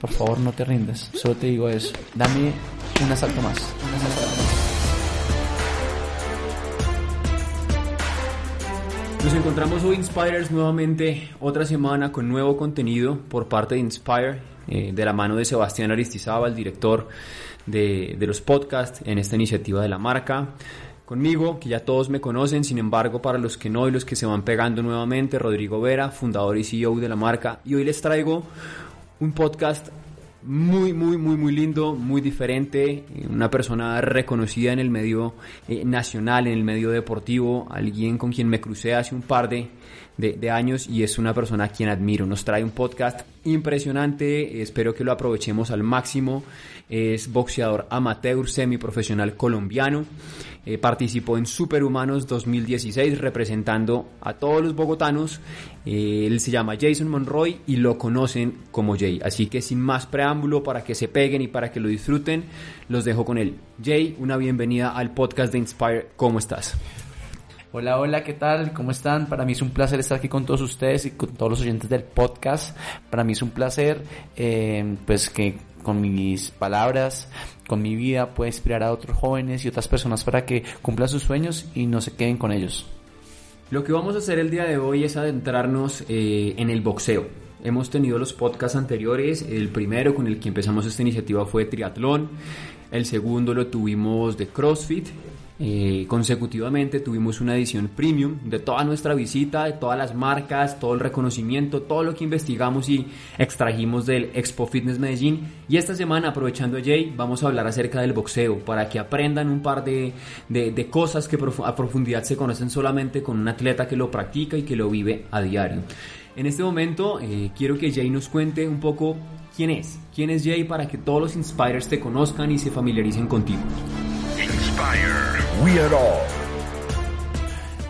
por favor no te rindas. Solo te digo eso. Dame un asalto más. Un asalto más. Nos encontramos hoy Inspires nuevamente otra semana con nuevo contenido por parte de Inspire, eh, de la mano de Sebastián Aristizábal, director de, de los podcasts en esta iniciativa de la marca. Conmigo, que ya todos me conocen, sin embargo, para los que no y los que se van pegando nuevamente, Rodrigo Vera, fundador y CEO de la marca. Y hoy les traigo un podcast muy, muy, muy, muy lindo, muy diferente, una persona reconocida en el medio eh, nacional, en el medio deportivo, alguien con quien me crucé hace un par de, de, años y es una persona a quien admiro. Nos trae un podcast impresionante, espero que lo aprovechemos al máximo. Es boxeador amateur semiprofesional colombiano. Eh, participó en Superhumanos 2016 representando a todos los bogotanos. Eh, él se llama Jason Monroy y lo conocen como Jay. Así que sin más preámbulo, para que se peguen y para que lo disfruten, los dejo con él. Jay, una bienvenida al podcast de Inspire. ¿Cómo estás? Hola, hola, ¿qué tal? ¿Cómo están? Para mí es un placer estar aquí con todos ustedes y con todos los oyentes del podcast. Para mí es un placer, eh, pues que con mis palabras, con mi vida pueda inspirar a otros jóvenes y otras personas para que cumplan sus sueños y no se queden con ellos. Lo que vamos a hacer el día de hoy es adentrarnos eh, en el boxeo. Hemos tenido los podcasts anteriores, el primero con el que empezamos esta iniciativa fue triatlón, el segundo lo tuvimos de CrossFit, eh, consecutivamente tuvimos una edición premium de toda nuestra visita, de todas las marcas, todo el reconocimiento, todo lo que investigamos y extrajimos del Expo Fitness Medellín. Y esta semana, aprovechando a Jay, vamos a hablar acerca del boxeo para que aprendan un par de, cosas que a profundidad se conocen solamente con un atleta que lo practica y que lo vive a diario. En este momento eh, quiero que Jay nos cuente un poco quién es, quién es Jay para que todos los Inspires te conozcan y se familiaricen contigo. We are all.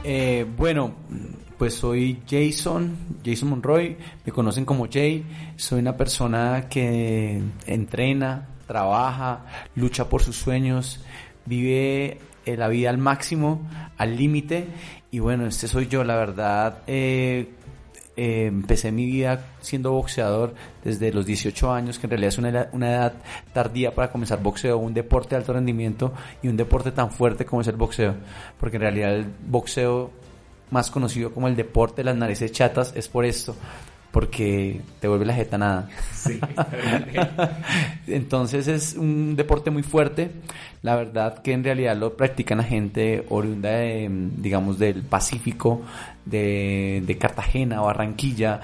Eh, bueno, pues soy Jason, Jason Monroy, me conocen como Jay, soy una persona que entrena, trabaja, lucha por sus sueños, vive eh, la vida al máximo, al límite y bueno, este soy yo, la verdad. Eh, eh, empecé mi vida siendo boxeador desde los 18 años, que en realidad es una, una, edad tardía para comenzar boxeo, un deporte de alto rendimiento y un deporte tan fuerte como es el boxeo, porque en realidad el boxeo más conocido como el deporte de las narices chatas es por esto, porque te vuelve la jeta nada. Sí. Entonces es un deporte muy fuerte. La verdad que en realidad lo practican a gente oriunda de, digamos, del Pacífico, de, de Cartagena, Barranquilla,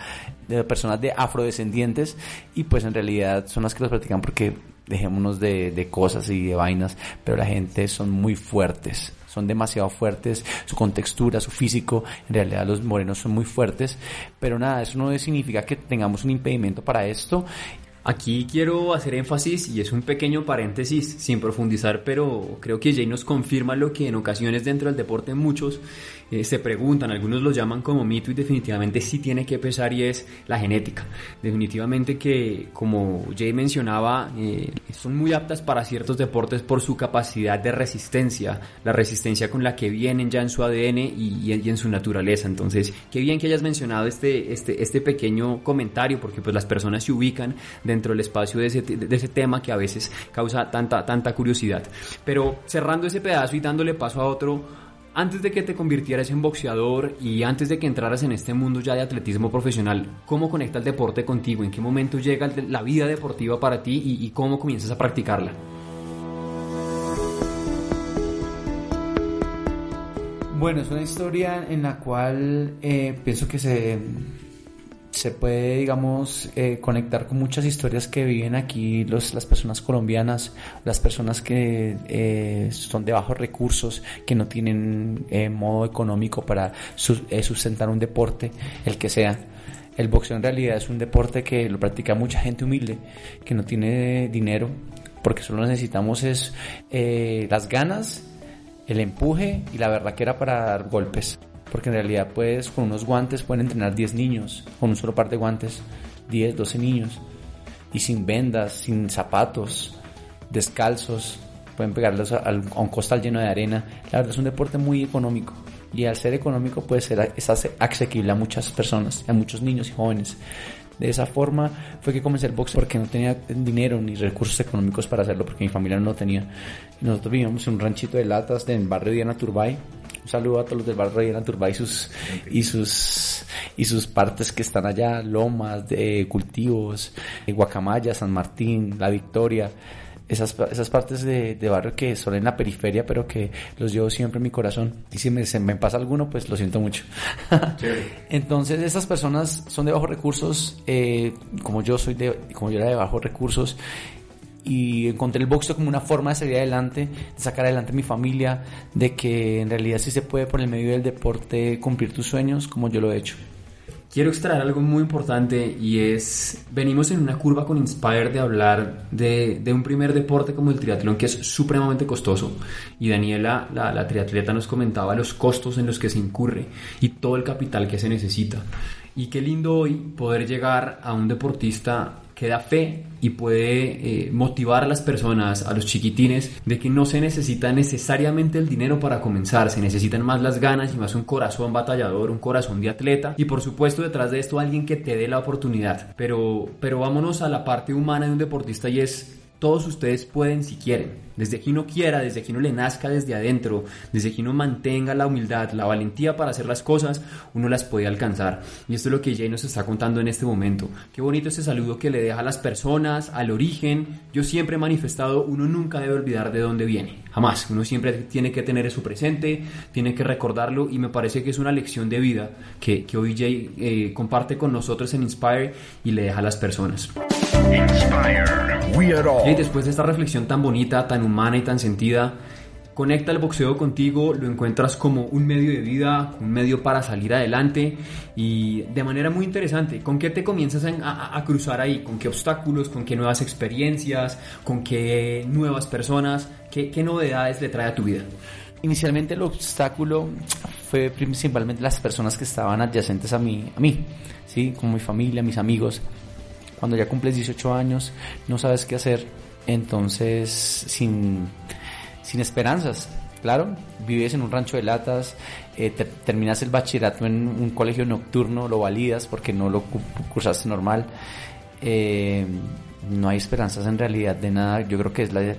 de personas de afrodescendientes y pues en realidad son las que los practican porque dejémonos de, de cosas y de vainas, pero la gente son muy fuertes son demasiado fuertes, su contextura, su físico, en realidad los morenos son muy fuertes, pero nada, eso no significa que tengamos un impedimento para esto. Aquí quiero hacer énfasis y es un pequeño paréntesis sin profundizar, pero creo que Jay nos confirma lo que en ocasiones dentro del deporte muchos eh, se preguntan, algunos lo llaman como mito y definitivamente sí tiene que pesar y es la genética. Definitivamente que como Jay mencionaba, eh, son muy aptas para ciertos deportes por su capacidad de resistencia, la resistencia con la que vienen ya en su ADN y, y, en su naturaleza. Entonces, qué bien que hayas mencionado este, este, este pequeño comentario porque pues las personas se ubican dentro del espacio de ese, de ese tema que a veces causa tanta, tanta curiosidad. Pero cerrando ese pedazo y dándole paso a otro, antes de que te convirtieras en boxeador y antes de que entraras en este mundo ya de atletismo profesional, ¿cómo conecta el deporte contigo? ¿En qué momento llega la vida deportiva para ti y, cómo comienzas a practicarla? Bueno, es una historia en la cual eh, pienso que se se puede, digamos, eh, conectar con muchas historias que viven aquí los, las personas colombianas, las personas que eh, son de bajos recursos, que no tienen eh, modo económico para su, sustentar un deporte, el que sea. El boxeo en realidad es un deporte que lo practica mucha gente humilde, que no tiene dinero, porque solo necesitamos es las ganas, el empuje y la verdad que era para dar golpes porque en realidad pues con unos guantes pueden entrenar 10 niños, con un solo par de guantes, 10, 12 niños, y sin vendas, sin zapatos, descalzos, pueden pegarlos a, un costal lleno de arena. La verdad es un deporte muy económico, y al ser económico puede ser es asequible a muchas personas, a muchos niños y jóvenes. De esa forma fue que comencé el boxeo porque no tenía dinero ni recursos económicos para hacerlo porque mi familia no tenía. Nosotros vivíamos en un ranchito de latas del barrio Diana Turbay. Un saludo a todos los del barrio de Diana Turbay y sus, y sus, y sus partes que están allá, lomas, de cultivos, Guacamaya, San Martín, La Victoria esas, esas partes de, de, barrio que son en la periferia, pero que los llevo siempre en mi corazón. Y si me, se me pasa alguno, pues lo siento mucho. Entonces, esas personas son de bajos recursos, eh, como yo soy de, como yo era de bajos recursos, y encontré el boxeo como una forma de salir adelante, de sacar adelante mi familia, de que en realidad sí se puede por el medio del deporte cumplir tus sueños como yo lo he hecho. Quiero extraer algo muy importante y es, venimos en una curva con Inspire de hablar de, de un primer deporte como el triatlón que es supremamente costoso y Daniela, la, la triatleta, nos comentaba los costos en los que se incurre y todo el capital que se necesita. Y qué lindo hoy poder llegar a un deportista que da fe y puede eh, motivar a las personas, a los chiquitines, de que no se necesita necesariamente el dinero para comenzar, se necesitan más las ganas y más un corazón batallador, un corazón de atleta y por supuesto detrás de esto alguien que te dé la oportunidad. Pero, pero vámonos a la parte humana de un deportista y es todos ustedes pueden si quieren. Desde que uno quiera, desde que uno le nazca desde adentro, desde que uno mantenga la humildad, la valentía para hacer las cosas, uno las puede alcanzar. Y esto es lo que Jay nos está contando en este momento. Qué bonito ese saludo que le deja a las personas, al origen. Yo siempre he manifestado, uno nunca debe olvidar de dónde viene. Jamás. Uno siempre tiene que tener eso presente, tiene que recordarlo y me parece que es una lección de vida que, que hoy Jay eh, comparte con nosotros en Inspire y le deja a las personas. Y después de esta reflexión tan bonita, tan humana y tan sentida, conecta el boxeo contigo, lo encuentras como un medio de vida, un medio para salir adelante y de manera muy interesante. ¿Con qué te comienzas a, cruzar ahí? ¿Con qué obstáculos? ¿Con qué nuevas experiencias? ¿Con qué nuevas personas? ¿Qué, qué novedades le trae a tu vida? Inicialmente el obstáculo fue principalmente las personas que estaban adyacentes a mí, a mí, ¿sí? como mi familia, mis amigos cuando ya cumples 18 años, no sabes qué hacer, entonces sin, sin esperanzas. Claro, vives en un rancho de latas, eh, terminas el bachillerato en un colegio nocturno, lo validas porque no lo cursaste normal. Eh, no hay esperanzas en realidad de nada. Yo creo que es la,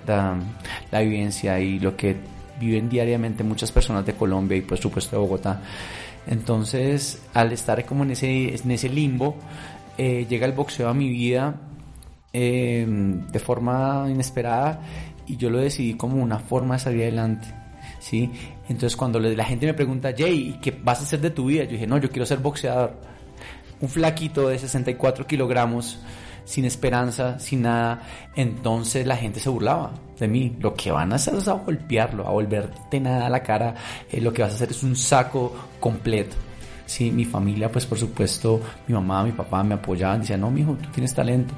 la, vivencia y lo que viven diariamente muchas personas de Colombia y por supuesto de Bogotá. Entonces, al estar como en ese, en ese limbo, eh, llega el boxeo a mi vida eh, de forma inesperada y yo lo decidí como una forma de salir adelante. ¿sí? Entonces cuando la gente me pregunta, Jay, ¿qué vas a hacer de tu vida? Yo dije, no, yo quiero ser boxeador. Un flaquito de 64 kilogramos, sin esperanza, sin nada. Entonces la gente se burlaba de mí. Lo que van a hacer es a golpearlo, a volverte nada a la cara. Eh, lo que vas a hacer es un saco completo. Sí, mi familia, pues por supuesto, mi mamá, mi papá me apoyaban, decían, no, mijo, tú tienes talento.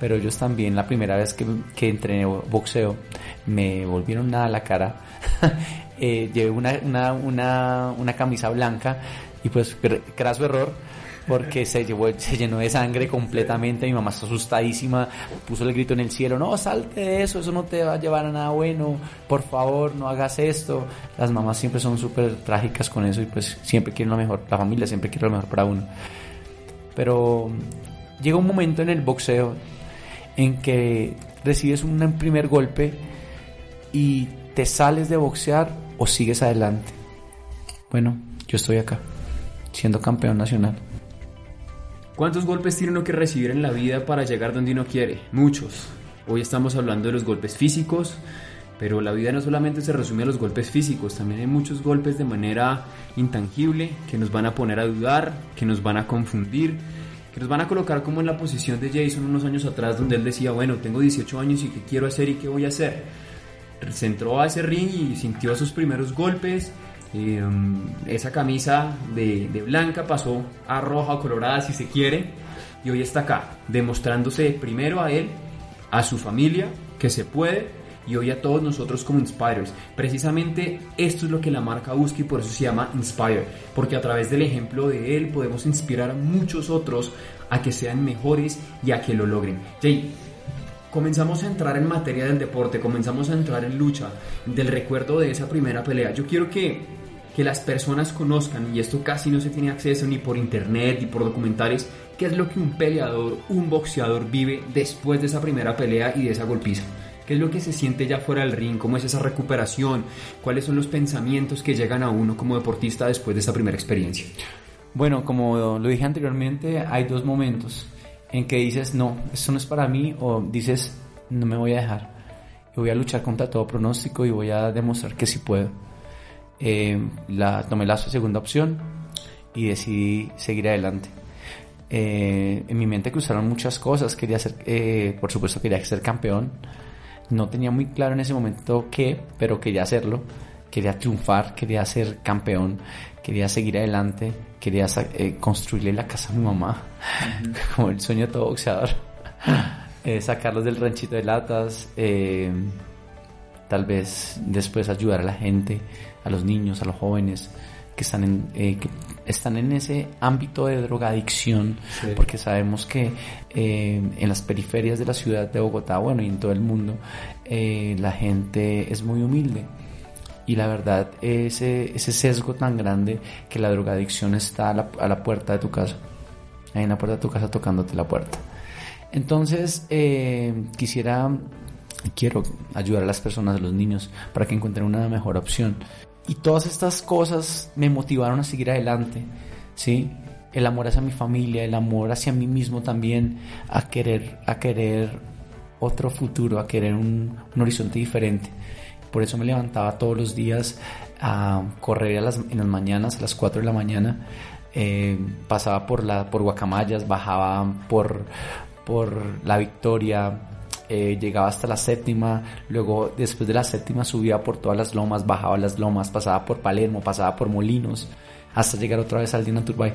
Pero ellos también, la primera vez que, que entrené boxeo, me volvieron nada a la cara. eh, llevé una, una, una, una camisa blanca y pues, craso error, porque se, llevó, se llenó de sangre completamente. Mi mamá está asustadísima, puso el grito en el cielo: No, salte de eso, eso no te va a llevar a nada bueno, por favor, no hagas esto. Las mamás siempre son súper trágicas con eso y pues siempre quieren lo mejor, la familia siempre quiere lo mejor para uno. Pero llega un momento en el boxeo en que recibes un primer golpe y te sales de boxear o sigues adelante. Bueno, yo estoy acá, siendo campeón nacional. ¿Cuántos golpes tiene uno que recibir en la vida para llegar donde uno quiere? Muchos. Hoy estamos hablando de los golpes físicos, pero la vida no solamente se resume a los golpes físicos, también hay muchos golpes de manera intangible que nos van a poner a dudar, que nos van a confundir, que nos van a colocar como en la posición de Jason unos años atrás donde él decía, bueno, tengo 18 años y qué quiero hacer y qué voy a hacer. Se entró a ese ring y sintió sus primeros golpes, Em, esa camisa de, blanca pasó a roja o colorada si se quiere y hoy está acá demostrándose primero a él, a su familia que se puede y hoy a todos nosotros como Inspirers. Precisamente esto es lo que la marca busca y por eso se llama Inspire, porque a través del ejemplo de él podemos inspirar a muchos otros a que sean mejores y a que lo logren. Jay, comenzamos a entrar en materia del deporte, comenzamos a entrar en lucha, del recuerdo de esa primera pelea. Yo quiero que que las personas conozcan, y esto casi no se tiene acceso ni por internet ni por documentales, qué es lo que un peleador, un boxeador vive después de esa primera pelea y de esa golpiza. ¿Qué es lo que se siente ya fuera del ring? ¿Cómo es esa recuperación? ¿Cuáles son los pensamientos que llegan a uno como deportista después de esa primera experiencia? Bueno, como lo dije anteriormente, hay dos momentos en que dices, no, esto no es para mí, o dices, no me voy a dejar. Voy a luchar contra todo pronóstico y voy a demostrar que sí puedo. Eh, la, tomé la segunda opción y decidí seguir adelante. Eh, en mi mente cruzaron muchas cosas. Quería ser, eh, por supuesto, quería ser campeón no tenía muy claro en ese momento qué, pero quería hacerlo. Quería triunfar, quería ser campeón, quería seguir adelante, quería construirle la casa a mi mamá, como el sueño de todo boxeador. Sacarlos del ranchito de latas, tal vez después ayudar a la gente, a los niños, a los jóvenes que están en, eh, que están en ese ámbito de drogadicción, porque sabemos que eh, en las periferias de la ciudad de Bogotá, bueno, y en todo el mundo, eh, la gente es muy humilde. Y la verdad, ese, ese sesgo tan grande que la drogadicción está a la, a la puerta de tu casa, ahí en la puerta de tu casa tocándote la puerta. Entonces, quisiera quiero ayudar a las personas, a los niños, para que encuentren una mejor opción. Y todas estas cosas me motivaron a seguir adelante, ¿sí? El amor hacia mi familia, el amor hacia mí mismo también, a querer, a querer otro futuro, a querer un, horizonte diferente. Por eso me levantaba todos los días a correr las, en las mañanas, a las 4 de la mañana. Eh, pasaba por, la, por Guacamayas, bajaba por, por La Victoria, eh, llegaba hasta la séptima, luego después de la séptima subía por todas las lomas, bajaba las lomas, pasaba por Palermo, pasaba por Molinos, hasta llegar otra vez al Dina Turbay.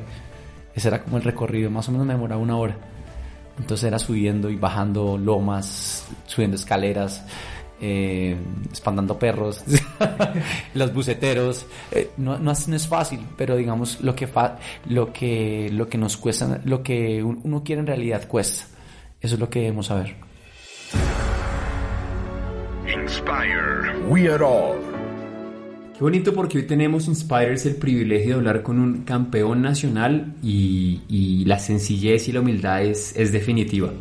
Ese era como el recorrido, más o menos me demoraba una hora. Entonces era subiendo y bajando lomas, subiendo escaleras, eh, espantando perros, los buceteros. Eh, no, no, es, fácil, pero digamos lo que, lo que, lo que nos cuesta, lo que uno quiere en realidad cuesta. Eso es lo que debemos saber. Inspire. We are all. Qué bonito porque hoy tenemos Inspires el privilegio de hablar con un campeón nacional y, la sencillez y la humildad es, es definitiva.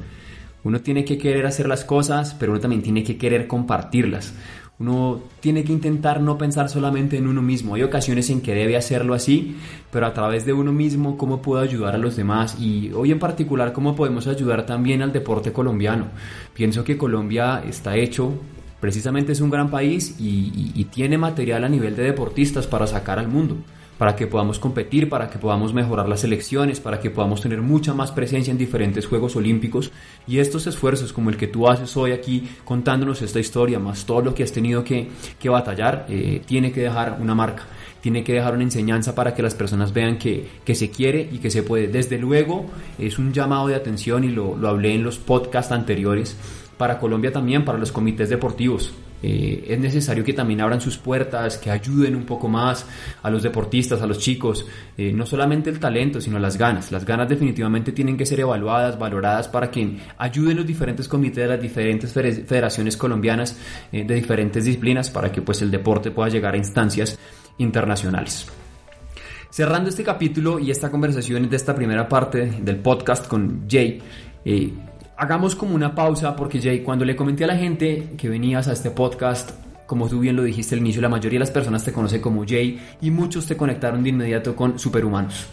Uno tiene que querer hacer las cosas, pero uno también tiene que querer compartirlas. Uno tiene que intentar no pensar solamente en uno mismo. Hay ocasiones en que debe hacerlo así, pero a través de uno mismo, cómo puedo ayudar a los demás. Y hoy en particular, cómo podemos ayudar también al deporte colombiano. Pienso que Colombia está hecho precisamente es un gran país y, tiene material a nivel de deportistas para sacar al mundo, para que podamos competir, para que podamos mejorar las selecciones, para que podamos tener mucha más presencia en diferentes Juegos Olímpicos. Y estos esfuerzos como el que tú haces hoy aquí contándonos esta historia, más todo lo que has tenido que, batallar, eh, tiene que dejar una marca tiene que dejar una enseñanza para que las personas vean que, se quiere y que se puede. Desde luego es un llamado de atención y lo, lo hablé en los podcasts anteriores para Colombia también, para los comités deportivos. Eh, es necesario que también abran sus puertas, que ayuden un poco más a los deportistas, a los chicos, eh, no solamente el talento, sino las ganas. Las ganas definitivamente tienen que ser evaluadas, valoradas para que ayuden los diferentes comités de las diferentes federaciones colombianas eh, de diferentes disciplinas para que pues el deporte pueda llegar a instancias internacionales. Cerrando este capítulo y esta conversación de esta primera parte del podcast con Jay, hagamos como una pausa porque Jay, cuando le comenté a la gente que venías a este podcast, como tú bien lo dijiste al inicio, la mayoría de las personas te conocen como Jay y muchos te conectaron de inmediato con Superhumanos.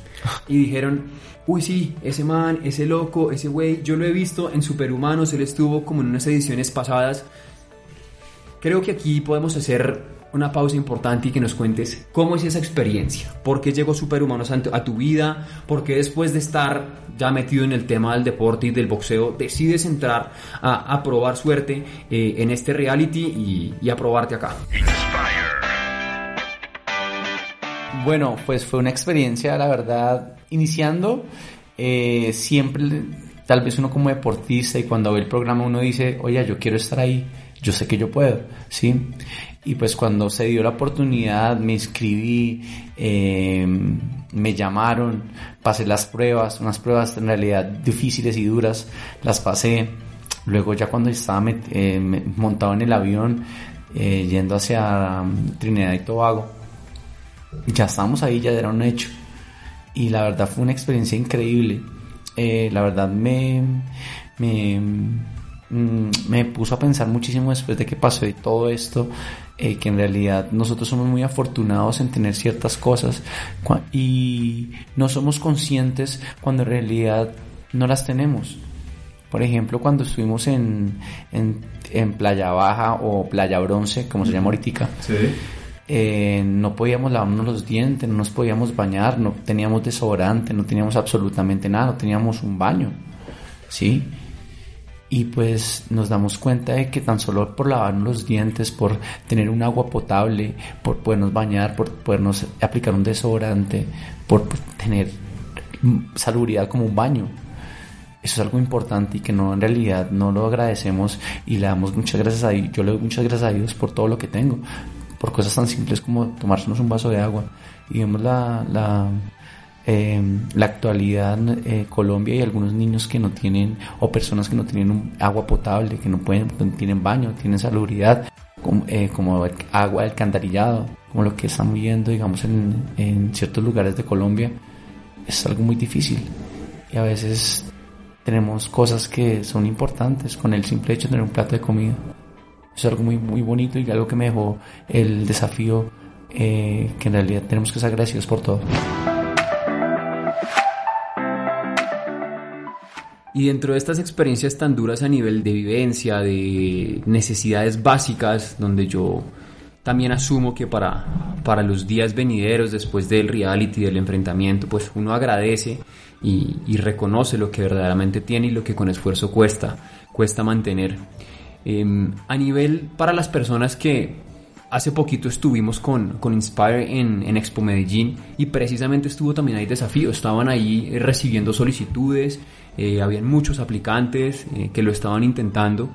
Y dijeron, uy sí, ese man, ese loco, ese güey, yo lo he visto en Superhumanos, él estuvo como en unas ediciones pasadas. Creo que aquí podemos hacer una pausa importante y que nos cuentes cómo es esa experiencia, por qué llegó Superhumanos a tu vida, por qué después de estar ya metido en el tema del deporte y del boxeo decides entrar a, probar suerte eh, en este reality y, a probarte acá. Bueno, pues fue una experiencia, la verdad, iniciando, eh, siempre, tal vez uno como deportista y cuando ve el programa uno dice, oye, yo quiero estar ahí, yo sé que yo puedo, ¿sí? Y pues cuando se dio la oportunidad me inscribí, em, me llamaron, pasé las pruebas, unas pruebas en realidad difíciles y duras, las pasé. Luego ya cuando estaba eh, montado en el avión eh, yendo hacia um, Trinidad y Tobago, ya estábamos ahí, ya era un hecho. Y la verdad fue una experiencia increíble. Eh, la verdad me, me, mm, me puso a pensar muchísimo después de que pasó de todo esto, eh, que en realidad nosotros somos muy afortunados en tener ciertas cosas y no somos conscientes cuando en realidad no las tenemos. Por ejemplo, cuando estuvimos en, en, Playa Baja o Playa Bronce, como se llama ahorita, eh, no podíamos lavarnos los dientes, no nos podíamos bañar, no teníamos desodorante, no teníamos absolutamente nada, no teníamos un baño, ¿sí? Y pues nos damos cuenta de que tan solo por lavarnos los dientes, por tener un agua potable, por podernos bañar, por podernos aplicar un desodorante, por tener salubridad como un baño, eso es algo importante y que no en realidad no lo agradecemos y le damos muchas gracias a Dios. Yo le doy muchas gracias a Dios por todo lo que tengo, por cosas tan simples como tomársenos un vaso de agua. Y vemos la, la, eh, la actualidad eh, Colombia y algunos niños que no tienen, o personas que no tienen agua potable, que no pueden, no tienen baño, tienen salubridad, como, eh, como agua alcantarillado, como lo que están viendo, digamos, en, en ciertos lugares de Colombia. Es algo muy difícil. Y a veces tenemos cosas que son importantes con el simple hecho de tener un plato de comida. Es algo muy, muy bonito y algo que me dejó el desafío eh, que en realidad tenemos que ser agradecidos por todo. Y dentro de estas experiencias tan duras a nivel de vivencia, de necesidades básicas, donde yo también asumo que para, para los días venideros, después del reality, del enfrentamiento, pues uno agradece y, reconoce lo que verdaderamente tiene y lo que con esfuerzo cuesta, cuesta mantener. Em, a nivel para las personas que hace poquito estuvimos con, con Inspire en, en, Expo Medellín y precisamente estuvo también ahí desafío, estaban ahí recibiendo solicitudes, eh, habían muchos aplicantes eh, que lo estaban intentando.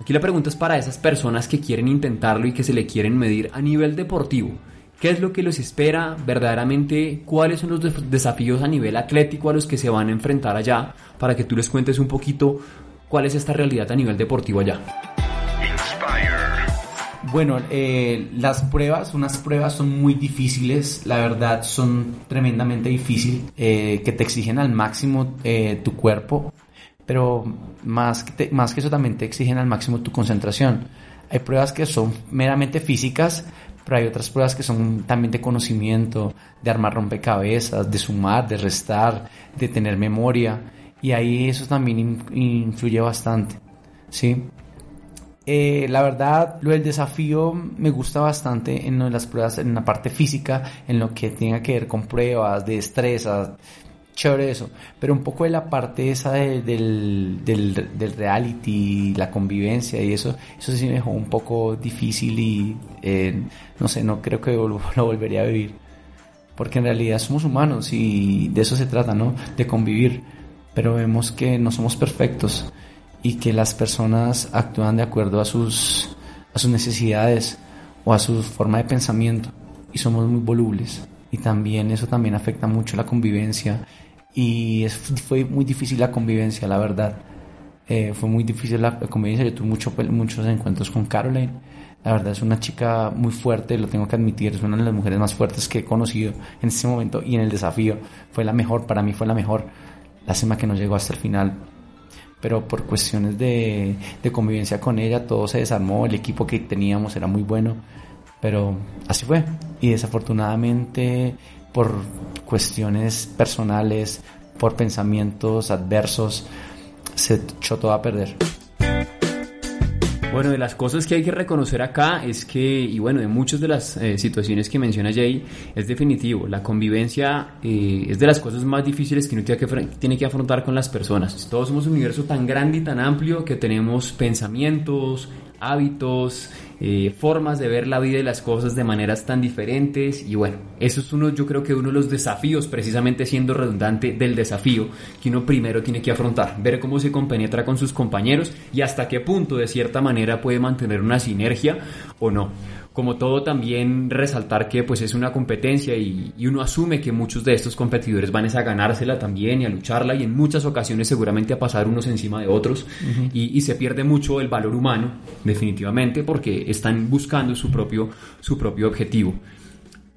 Aquí la pregunta es para esas personas que quieren intentarlo y que se le quieren medir a nivel deportivo. ¿Qué es lo que los espera verdaderamente? ¿Cuáles son los desafíos a nivel atlético a los que se van a enfrentar allá? Para que tú les cuentes un poquito cuál es esta realidad a nivel deportivo allá. Bueno, eh, las pruebas, unas pruebas son muy difíciles, la verdad son tremendamente difíciles, eh, que te exigen al máximo eh, tu cuerpo, pero más que, más que eso también te exigen al máximo tu concentración. Hay pruebas que son meramente físicas, pero hay otras pruebas que son también de conocimiento, de armar rompecabezas, de sumar, de restar, de tener memoria, y ahí eso también influye bastante, ¿sí? Eh, la verdad, lo del desafío me gusta bastante en las pruebas, en la parte física, en lo que tenga que ver con pruebas, de destrezas, chévere eso, pero un poco de la parte esa del, del, reality, la convivencia y eso, eso sí me dejó un poco difícil y eh, no sé, no creo que lo, volvería a vivir. Porque en realidad somos humanos y de eso se trata, ¿no? De convivir. Pero vemos que no somos perfectos y que las personas actúan de acuerdo a sus, a sus necesidades o a su forma de pensamiento y somos muy volubles. Y también eso también afecta mucho la convivencia y fue muy difícil la convivencia, la verdad. Eh, fue muy difícil la convivencia. Yo tuve mucho, muchos encuentros con Caroline. La verdad es una chica muy fuerte, lo tengo que admitir. Es una de las mujeres más fuertes que he conocido en este momento y en el desafío. Fue la mejor, para mí fue la mejor. Lástima que no llegó hasta el final. Pero por cuestiones de, de convivencia con ella, todo se desarmó. El equipo que teníamos era muy bueno. Pero así fue. Y desafortunadamente por cuestiones personales, por pensamientos adversos, se echó todo a perder. Bueno, de las cosas que hay que reconocer acá es que, y bueno, de muchas de las eh, situaciones que menciona Jay, es definitivo, la convivencia eh, es de las cosas más difíciles que uno tiene que, tiene que afrontar con las personas. Todos somos un universo tan grande y tan amplio que tenemos pensamientos, hábitos, eh, formas de ver la vida y las cosas de maneras tan diferentes. Y bueno, eso es uno, yo creo que uno de los desafíos, precisamente siendo redundante del desafío que uno primero tiene que afrontar, ver cómo se compenetra con sus compañeros y hasta qué punto de cierta manera puede mantener una sinergia o no como todo también resaltar que pues es una competencia y, uno asume que muchos de estos competidores van a ganársela también y a lucharla y en muchas ocasiones seguramente a pasar unos encima de otros y, se pierde mucho el valor humano definitivamente porque están buscando su propio, su propio objetivo.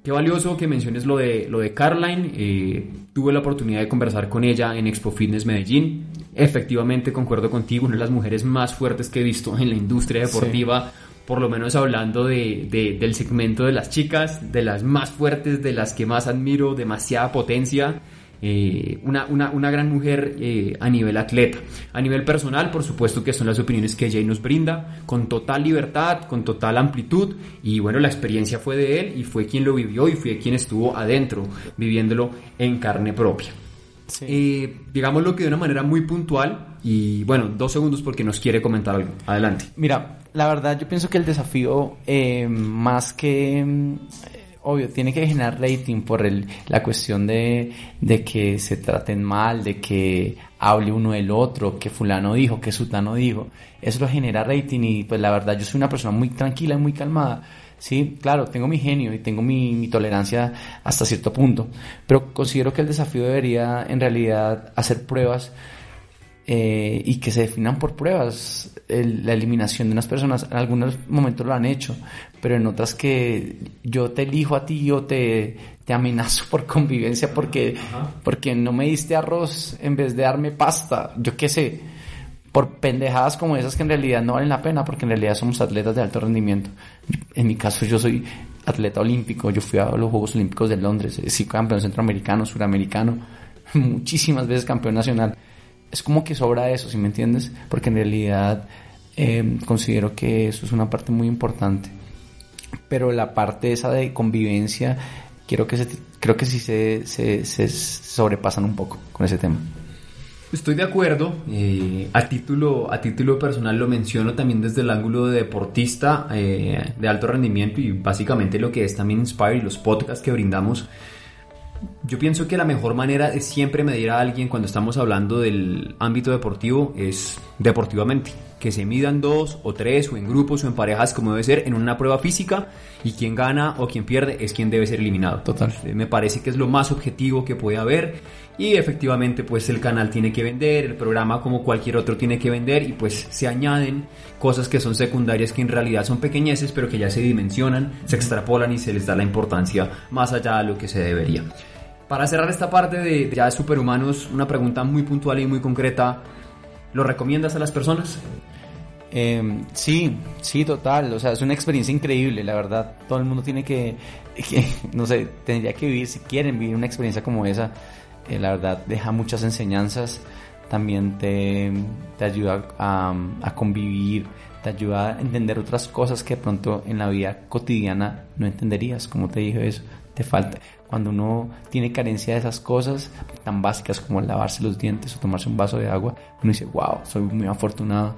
Qué valioso que menciones lo de, lo de Caroline. Eh, tuve la oportunidad de conversar con ella en Expo Fitness Medellín. Efectivamente, concuerdo contigo, una de las mujeres más fuertes que he visto en la industria deportiva. Por lo menos hablando de, del segmento de las chicas, de las más fuertes, de las que más admiro, demasiada potencia. Eh, una, una, una, gran mujer eh, a nivel atleta. A nivel personal, por supuesto que son las opiniones que Jay nos brinda, con total libertad, con total amplitud, y bueno, la experiencia fue de él y fue quien lo vivió y fue quien estuvo adentro, viviéndolo en carne propia. Eh, digámoslo que de una manera muy puntual y bueno, dos segundos porque nos quiere comentar algo. Adelante. Mira, la verdad yo pienso que el desafío más que obvio, tiene que generar rating por el, la cuestión de, de, que se traten mal, de que hable uno del otro, que fulano dijo, que sutano dijo. Eso lo genera rating y pues la verdad yo soy una persona muy tranquila y muy calmada. Sí, claro, tengo mi genio y tengo mi, mi tolerancia hasta cierto punto, pero considero que el desafío debería en realidad hacer pruebas eh, y que se definan por pruebas la eliminación de unas personas. En algunos momentos lo han hecho, pero en otras que yo te elijo a ti o te, te amenazo por convivencia porque, porque no me diste arroz en vez de darme pasta, yo qué sé, por pendejadas como esas que en realidad no valen la pena porque en realidad somos atletas de alto rendimiento. En mi caso yo soy atleta olímpico, yo fui a los Juegos Olímpicos de Londres, sí campeón centroamericano, suramericano, muchísimas veces campeón nacional. Es como que sobra eso, si me entiendes? Porque en realidad eh, considero que eso es una parte muy importante pero la parte esa de convivencia, quiero que se, creo que sí se, se, se sobrepasan un poco con ese tema. Estoy de acuerdo. Eh, a, título, a título personal lo menciono también desde el ángulo de deportista eh, de alto rendimiento y básicamente lo que es también Inspire y los podcasts que brindamos. Yo pienso que la mejor manera de siempre medir a alguien cuando estamos hablando del ámbito deportivo es deportivamente que se midan dos o tres o en grupos o en parejas como debe ser en una prueba física y quien gana o quien pierde es quien debe ser eliminado. Total. Eh, me parece que es lo más objetivo que puede haber y efectivamente pues el canal tiene que vender, el programa como cualquier otro tiene que vender y pues se añaden cosas que son secundarias que en realidad son pequeñeces pero que ya se dimensionan, se extrapolan y se les da la importancia más allá de lo que se debería. Para cerrar esta parte de ya de superhumanos, una pregunta muy puntual y muy concreta. ¿Lo recomiendas a las personas? Eh, sí, sí, total. O sea, es una experiencia increíble, la verdad. Todo el mundo tiene que, no sé, tendría que vivir, si quieren vivir una experiencia como esa, eh, la verdad, deja muchas enseñanzas. También te, te ayuda a, a, convivir, te ayuda a entender otras cosas que de pronto en la vida cotidiana no entenderías. Como te dije eso, te falta. Cuando uno tiene carencia de esas cosas tan básicas como lavarse los dientes o tomarse un vaso de agua, uno dice, wow, soy muy afortunado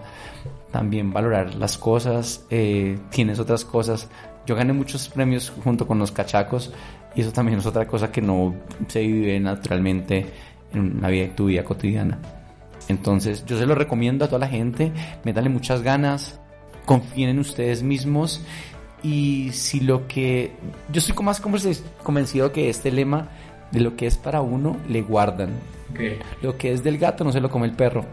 también valorar las cosas, eh, tienes otras cosas. Yo gané muchos premios junto con los cachacos y eso también es otra cosa que no se vive naturalmente en la vida, tu vida cotidiana. Entonces yo se lo recomiendo a toda la gente, métanle muchas ganas, confíen en ustedes mismos y si lo que... Yo estoy más convencido que este lema de lo que es para uno le guardan. Lo que es del gato no se lo come el perro.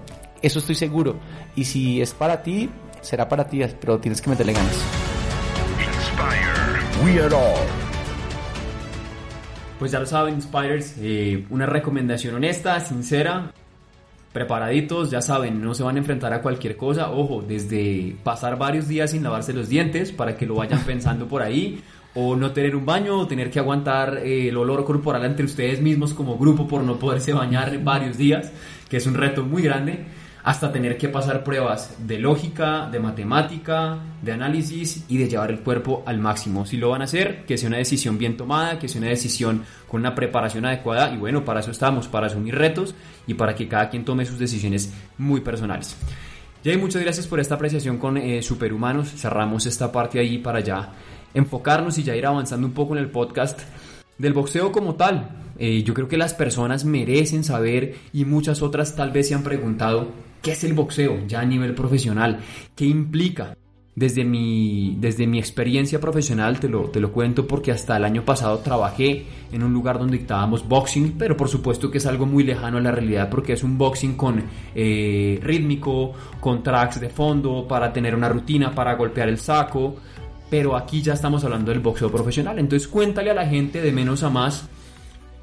Eso estoy seguro. Y si es para ti, será para ti, pero tienes que meterle ganas. Inspire. We are all. Pues ya lo saben, Inspires, eh, una recomendación honesta, sincera, preparaditos, ya saben, no se van a enfrentar a cualquier cosa, ojo, desde pasar varios días sin lavarse los dientes para que lo vayan pensando por ahí, o no tener un baño, o tener que aguantar eh, el olor corporal entre ustedes mismos como grupo por no poderse bañar varios días, que es un reto muy grande hasta tener que pasar pruebas de lógica, de matemática, de análisis y de llevar el cuerpo al máximo. Si lo van a hacer, que sea una decisión bien tomada, que sea una decisión con una preparación adecuada y bueno, para eso estamos, para asumir retos y para que cada quien tome sus decisiones muy personales. Jay, muchas gracias por esta apreciación con eh, Superhumanos. Cerramos esta parte ahí para ya enfocarnos y ya ir avanzando un poco en el podcast del boxeo como tal. Eh, yo creo que las personas merecen saber y muchas otras tal vez se han preguntado ¿Qué es el boxeo ya a nivel profesional? ¿Qué implica? Desde mi, desde mi experiencia profesional te lo, te lo cuento porque hasta el año pasado trabajé en un lugar donde dictábamos boxing, pero por supuesto que es algo muy lejano a la realidad porque es un boxing con eh, rítmico, con tracks de fondo, para tener una rutina, para golpear el saco, pero aquí ya estamos hablando del boxeo profesional. Entonces cuéntale a la gente de menos a más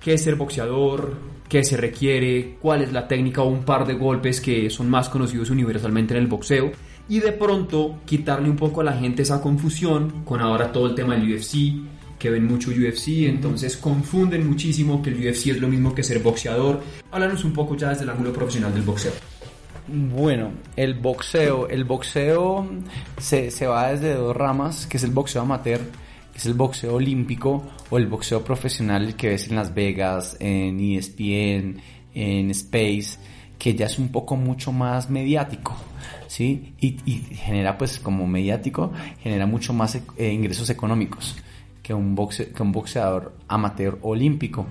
qué es ser boxeador, qué se requiere, cuál es la técnica o un par de golpes que son más conocidos universalmente en el boxeo y de pronto quitarle un poco a la gente esa confusión con ahora todo el tema del UFC, que ven mucho UFC, entonces confunden muchísimo que el UFC es lo mismo que ser boxeador. Háblanos un poco ya desde el ángulo profesional del boxeo. Bueno, el boxeo, el boxeo se, se va desde dos ramas, que es el boxeo amateur, es el boxeo olímpico o el boxeo profesional que ves en Las Vegas, en ESPN, en Space, que ya es un poco mucho más mediático, ¿sí? Y, genera pues como mediático, genera mucho más eh, ingresos económicos que un, boxe, que un boxeador amateur olímpico.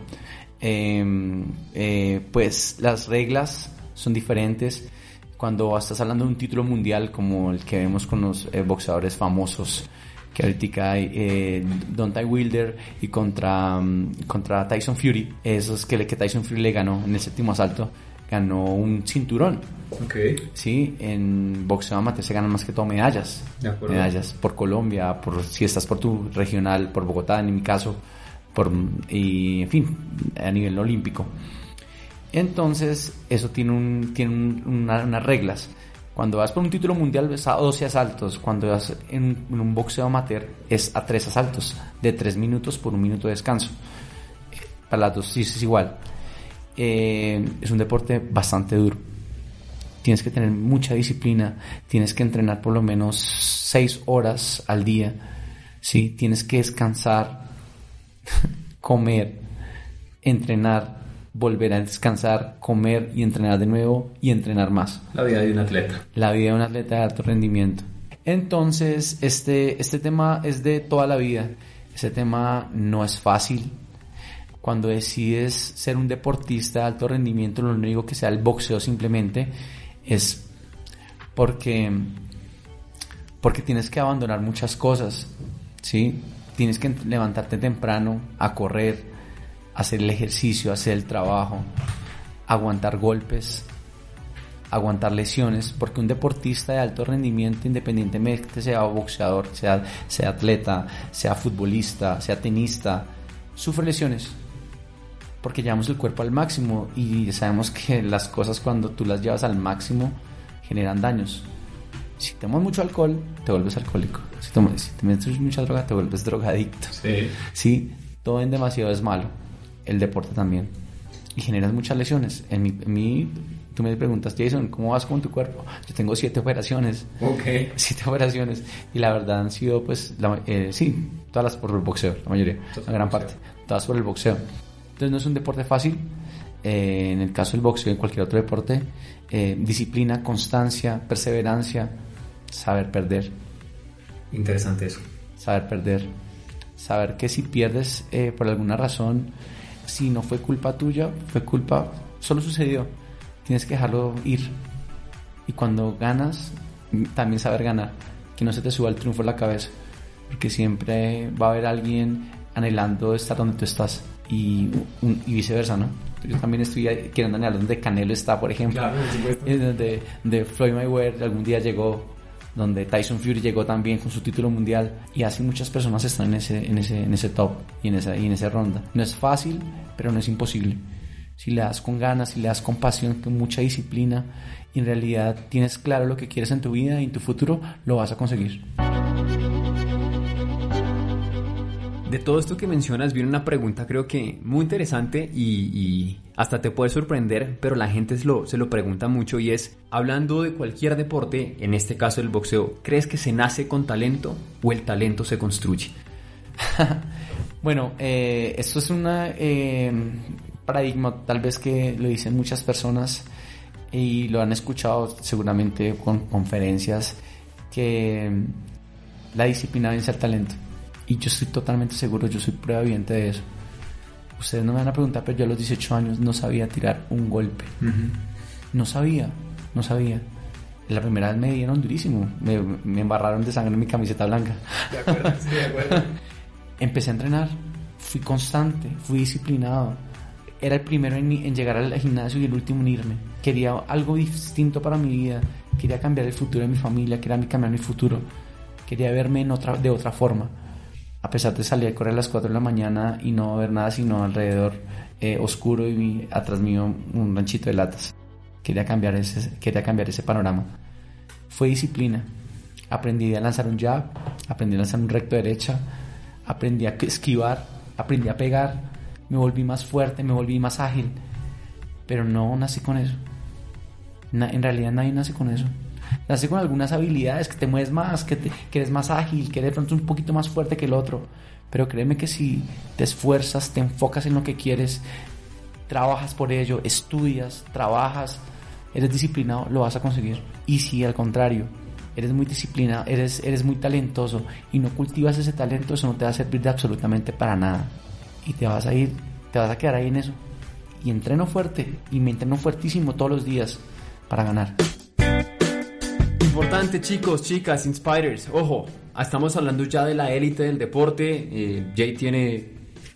Em, eh, pues las reglas son diferentes cuando estás hablando de un título mundial como el que vemos con los eh, boxeadores famosos, que ahorita hay eh, Ty Wilder y contra, mm, contra Tyson Fury, esos que, que Tyson Fury le ganó en el séptimo asalto, ganó un cinturón. Okay. Sí, en boxeo amateur se ganan más que todo medallas. medallas por Colombia, por si estás por tu regional, por Bogotá en mi caso, por y en fin, a nivel olímpico. Entonces, eso tiene, un, tiene unas reglas. Cuando vas por un título mundial es a 12 asaltos. Cuando vas en, un boxeo amateur es a 3 asaltos. De 3 minutos por un minuto de descanso. Para las dos sí es igual. Eh, es un deporte bastante duro. Tienes que tener mucha disciplina. Tienes que entrenar por lo menos 6 horas al día. ¿sí? Tienes que descansar, comer, entrenar volver a descansar, comer y entrenar de nuevo y entrenar más. La vida de un atleta. La vida de un atleta de alto rendimiento. Entonces, este, este tema es de toda la vida. Ese tema no es fácil. Cuando decides ser un deportista de alto rendimiento, lo único que sea el boxeo simplemente es porque, porque tienes que abandonar muchas cosas. ¿sí? Tienes que levantarte temprano a correr, hacer el ejercicio, hacer el trabajo, aguantar golpes, aguantar lesiones, porque un deportista de alto rendimiento, independientemente sea boxeador, sea, sea atleta, sea futbolista, sea tenista, sufre lesiones, porque llevamos el cuerpo al máximo y sabemos que las cosas cuando tú las llevas al máximo generan daños. Si tomas mucho alcohol, te vuelves alcohólico. Si, tomas, si te metes mucha droga, te vuelves drogadicto. Sí. Sí, todo en demasiado es malo el deporte también. Y generas muchas lesiones. En mi, tú me preguntas, Jason, ¿cómo vas con tu cuerpo? Yo tengo siete operaciones. Ok. Siete operaciones. Y la verdad han sido, pues, eh, sí, todas las por el boxeo, la mayoría, la gran parte. Todas por el boxeo. Entonces no es un deporte fácil. Eh, en el caso del boxeo y en cualquier otro deporte, eh, disciplina, constancia, perseverancia, saber perder. Interesante eso. Saber perder. Saber que si pierdes por alguna razón, si no fue culpa tuya, fue culpa, solo sucedió. Tienes que dejarlo ir. Y cuando ganas, también saber ganar. Que no se te suba el triunfo a la cabeza. Porque siempre va a haber alguien anhelando estar donde tú estás. Y, viceversa, ¿no? Yo también estoy queriendo anhelar donde Canelo está, por ejemplo. Claro, donde de Floyd Mayweather algún día llegó donde Tyson Fury llegó también con su título mundial y así muchas personas están en ese, en ese, en ese top y en, esa, y en esa ronda. No es fácil, pero no es imposible. Si le das con ganas, si le das con pasión, con mucha disciplina, y en realidad tienes claro lo que quieres en tu vida y en tu futuro, lo vas a conseguir. De todo esto que mencionas, viene una pregunta creo que muy interesante y, hasta te puede sorprender, pero la gente se lo, se lo pregunta mucho y es, hablando de cualquier deporte, en este caso el boxeo, ¿crees que se nace con talento o el talento se construye? bueno, eh, esto es un eh, paradigma tal vez que lo dicen muchas personas y lo han escuchado seguramente con conferencias que la disciplina vence al talento. Y yo estoy totalmente seguro, yo soy prueba viviente de eso. Ustedes no me van a preguntar, pero yo a los 18 años no sabía tirar un golpe. No sabía, no sabía. La primera vez me dieron durísimo. Me, me embarraron de sangre en mi camiseta blanca. De acuerdo, sí, de acuerdo. Empecé a entrenar, fui constante, fui disciplinado. Era el primero en, en, llegar al gimnasio y el último en irme. Quería algo distinto para mi vida. Quería cambiar el futuro de mi familia, quería cambiar mi futuro quería verme en otra, de otra forma. A pesar de salir a correr a las 4 de la mañana y no ver nada sino alrededor eh, oscuro y atrás mío un ranchito de latas. Quería cambiar, ese, quería cambiar ese panorama. Fue disciplina. Aprendí a lanzar un jab, aprendí a lanzar un recto derecha, aprendí a esquivar, aprendí a pegar, me volví más fuerte, me volví más ágil. Pero no nací con eso. en realidad nadie nace con eso. Nace con algunas habilidades, que te mueves más, que, que eres más ágil, que de pronto un poquito más fuerte que el otro. Pero créeme que si te esfuerzas, te enfocas en lo que quieres, trabajas por ello, estudias, trabajas, eres disciplinado, lo vas a conseguir. Y si al contrario, eres muy disciplinado, eres, eres muy talentoso y no cultivas ese talento, eso no te va a servir de absolutamente para nada. Y te vas a ir, te vas a quedar ahí en eso. Y entreno fuerte, y me entreno fuertísimo todos los días para ganar. Importante chicos, chicas, inspirers, ojo, estamos hablando ya de la élite del deporte, eh, Jay tiene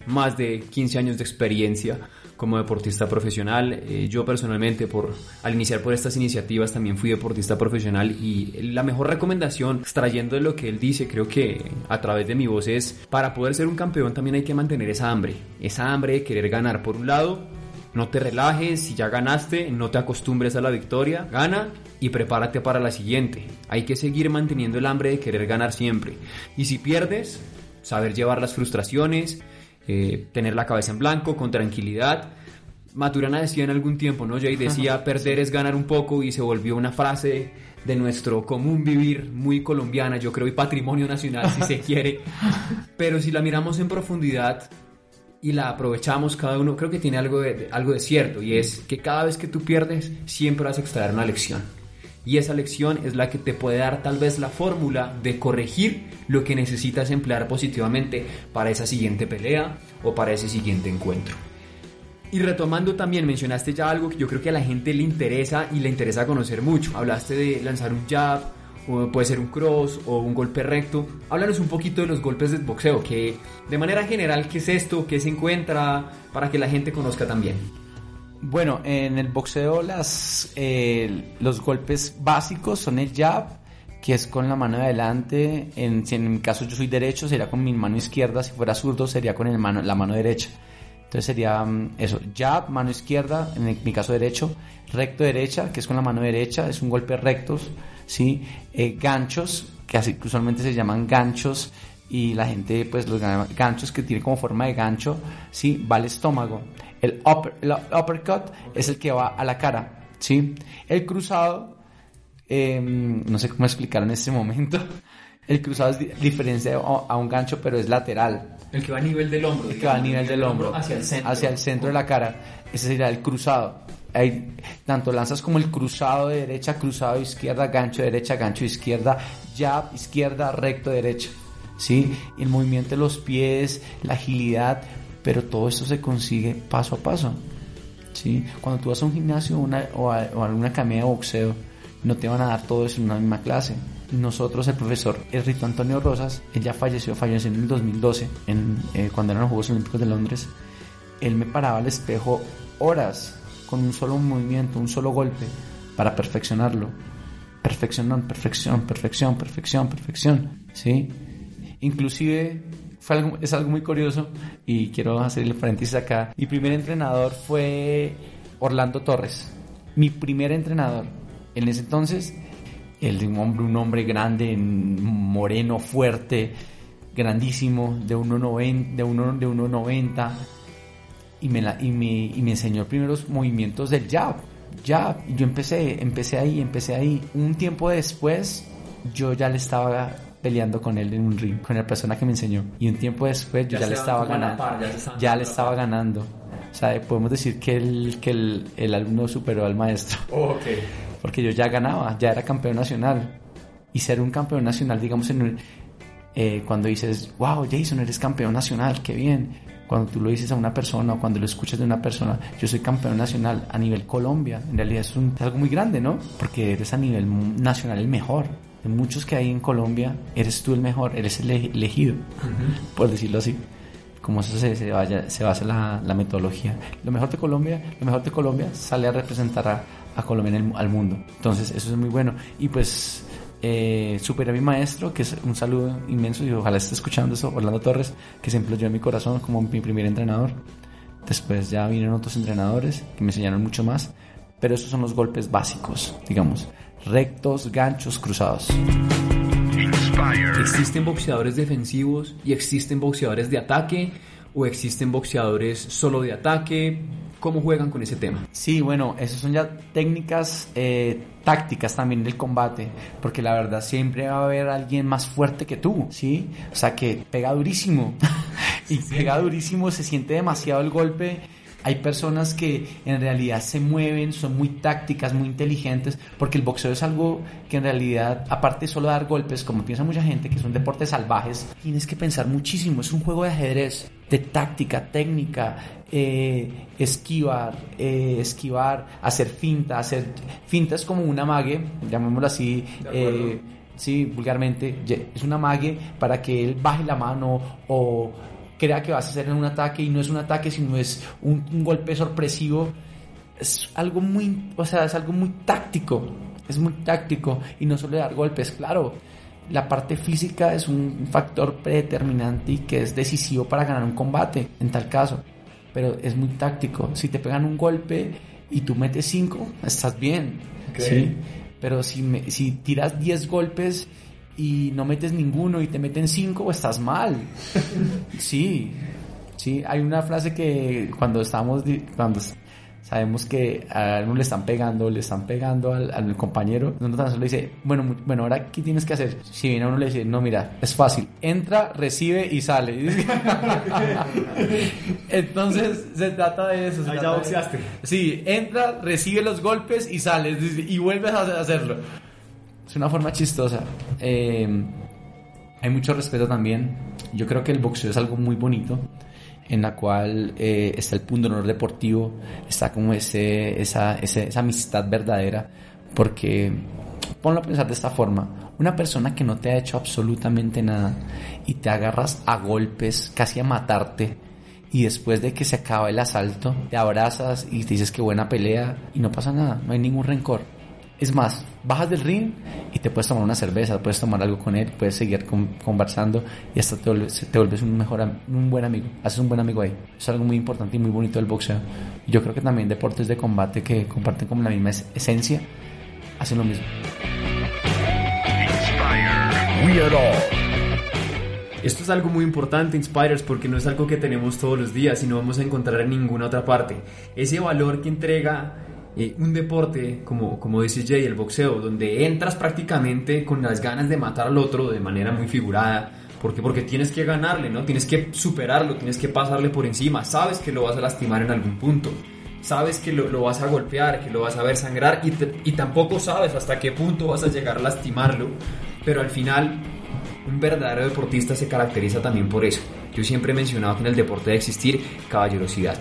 más de 15 años de experiencia como deportista profesional. Eh, yo personalmente, al iniciar por estas iniciativas, también fui deportista profesional y la mejor recomendación, extrayendo de lo que él dice, creo que a través de mi voz es, para poder ser un campeón también hay que mantener esa hambre, esa hambre de querer ganar. Por un lado, no te relajes, si ya ganaste, no te acostumbres a la victoria, gana y prepárate para la siguiente. Hay que seguir manteniendo el hambre de querer ganar siempre. Y si pierdes, saber llevar las frustraciones, eh, tener la cabeza en blanco, con tranquilidad. Maturana decía en algún tiempo, ¿no? Jay decía, perder es ganar un poco y se volvió una frase de nuestro común vivir muy colombiana, yo creo, y patrimonio nacional, si se quiere. Pero si la miramos en profundidad y la aprovechamos cada uno, creo que tiene algo de, algo de cierto, y es que cada vez que tú pierdes, siempre vas a extraer una lección y esa lección es la que te puede dar tal vez la fórmula de corregir lo que necesitas emplear positivamente para esa siguiente pelea o para ese siguiente encuentro. Y retomando también, mencionaste ya algo que yo creo que a la gente le interesa y le interesa conocer mucho. Hablaste de lanzar un jab, o puede ser un cross o un golpe recto. Háblanos un poquito de los golpes de boxeo, que de manera general, ¿qué es esto? ¿Qué se encuentra? Para que la gente conozca también. Bueno, en el boxeo las, eh, los golpes básicos son el jab, que es con la mano de adelante. En, si en mi caso yo soy derecho, sería con mi mano izquierda. Si fuera zurdo, sería con el mano, la mano derecha. Entonces sería mm, eso, jab, mano izquierda, en mi caso derecho, recto derecha, que es con la mano derecha, es un golpe rectos, ¿sí? Eh, ganchos, que así usualmente se llaman ganchos, y la gente pues los ganchos que tiene como forma de gancho, ¿sí? Va al estómago. El, uppercut es el que va a la cara, ¿sí? El cruzado, em, no sé cómo explicar en este momento. El cruzado es diferente a un gancho, pero es lateral. El que va a nivel del hombro. El que va a nivel del hombro. Hacia el centro. Hacia el centro de la cara. Ese sería el cruzado. Hay tanto lanzas como el cruzado de derecha, cruzado de izquierda, gancho de derecha, gancho de izquierda, jab, izquierda, recto, derecha. ¿Sí? El movimiento de los pies, la agilidad, pero todo esto se consigue paso a paso. ¿sí? Cuando tú vas a un gimnasio o, a, alguna academia de boxeo, no te van a dar todo eso en una misma clase. Nosotros, el profesor Rito Antonio Rosas, él ya falleció, falleció en el 2012, en, eh, cuando eran los Juegos Olímpicos de Londres. Él me paraba al espejo horas con un solo movimiento, un solo golpe, para perfeccionarlo. Perfección, perfección, perfección, perfección, perfección. ¿sí? Inclusive es algo muy curioso y quiero hacer el paréntesis acá. Mi primer entrenador fue Orlando Torres. Mi primer entrenador. En ese entonces, él un hombre, un hombre grande, moreno, fuerte, grandísimo, de 1,90, de 1, de 1,90 y me, la, y, me, y me enseñó primeros movimientos del jab. Jab. Y yo empecé, empecé ahí, empecé ahí. Un tiempo después, yo ya le estaba peleando con él en un ring, con la persona que me enseñó. Y un tiempo después yo ya, le estaba ganando. ya, le estaba ganando. O sea, podemos decir que el, que el, el alumno superó al maestro. Oh, Porque yo ya ganaba, ya era campeón nacional. Y ser un campeón nacional, digamos, en eh, cuando dices, wow, Jason, eres campeón nacional, qué bien. Cuando tú lo dices a una persona o cuando lo escuchas de una persona, yo soy campeón nacional a nivel Colombia, en realidad es, un, es algo muy grande, ¿no? Porque eres a nivel nacional el mejor de muchos que hay en Colombia, eres tú el mejor, eres el elegido, por decirlo así. Como eso se, se, vaya, se basa la, la, metodología. Lo mejor de Colombia, lo mejor de Colombia sale a representar a, a Colombia al mundo. Entonces, eso es muy bueno. Y pues Eh, superé a mi maestro, que es un saludo inmenso y ojalá esté escuchando eso, Orlando Torres, que se empleó en mi corazón como mi primer entrenador. Después ya vinieron otros entrenadores que me enseñaron mucho más, pero estos son los golpes básicos, digamos, rectos, ganchos, cruzados. ¿Existen boxeadores defensivos y existen boxeadores de ataque? ¿O existen boxeadores solo de ataque? ¿Cómo juegan con ese tema? Sí, bueno, esas son ya técnicas eh, tácticas también del combate, porque la verdad siempre va a haber alguien más fuerte que tú, ¿sí? O sea, que pega durísimo y pega durísimo, se siente demasiado el golpe hay personas que en realidad se mueven, son muy tácticas, muy inteligentes, porque el boxeo es algo que en realidad, aparte de solo dar golpes, como piensa mucha gente, que son deportes salvajes, tienes que pensar muchísimo. Es un juego de ajedrez, de táctica, técnica, eh, esquivar, eh, esquivar, hacer finta, hacer finta es como una mague, llamémoslo así. Eh, sí, vulgarmente, es una mague para que él baje la mano o crea que vas a hacer un ataque y no es un ataque, sino es un, golpe sorpresivo. Es algo muy, o sea, es algo muy táctico, es muy táctico y no solo dar golpes, claro. La parte física es un factor predeterminante y que es decisivo para ganar un combate, en tal caso. Pero es muy táctico. Si te pegan un golpe y tú metes 5, estás bien. ¿sí? Pero si, me, si tiras 10 golpes y no metes ninguno y te meten cinco, estás mal. Sí, sí, hay una frase que cuando estamos, cuando sabemos que a uno le están pegando, le están pegando al, al compañero, uno tan solo dice, bueno, bueno, ahora ¿qué tienes que hacer? Si viene uno le dice, no, mira, es fácil, entra, recibe y sale. Entonces se trata de eso. Ahí ya boxeaste. Sí, entra, recibe los golpes y sale y vuelves a hacerlo. Es una forma chistosa. Eh, hay mucho respeto también. Yo creo que el boxeo es algo muy bonito en la cual eh, está el punto de honor deportivo, está como ese, esa, esa amistad verdadera, porque ponlo a pensar de esta forma, una persona que no te ha hecho absolutamente nada y te agarras a golpes, casi a matarte, y después de que se acaba el asalto, te abrazas y te dices que buena pelea y no pasa nada, no hay ningún rencor. Es más, bajas del ring y te puedes tomar una cerveza, puedes tomar algo con él, puedes seguir conversando y hasta te vuelves, un, mejor, un buen amigo. Haces un buen amigo ahí. Es algo muy importante y muy bonito del boxeo. Yo creo que también deportes de combate que comparten como la misma esencia hacen lo mismo. Esto es algo muy importante, Inspires, porque no es algo que tenemos todos los días y no vamos a encontrar en ninguna otra parte. Ese valor que entrega eh, un deporte, como, como dice Jay, el boxeo, donde entras prácticamente con las ganas de matar al otro de manera muy figurada. ¿Por Porque tienes que ganarle, ¿no? Tienes que superarlo, tienes que pasarle por encima. Sabes que lo vas a lastimar en algún punto. Sabes que lo, lo vas a golpear, que lo vas a ver sangrar y, y tampoco sabes hasta qué punto vas a llegar a lastimarlo. Pero al final, un verdadero deportista se caracteriza también por eso. Yo siempre he mencionado que en el deporte debe existir caballerosidad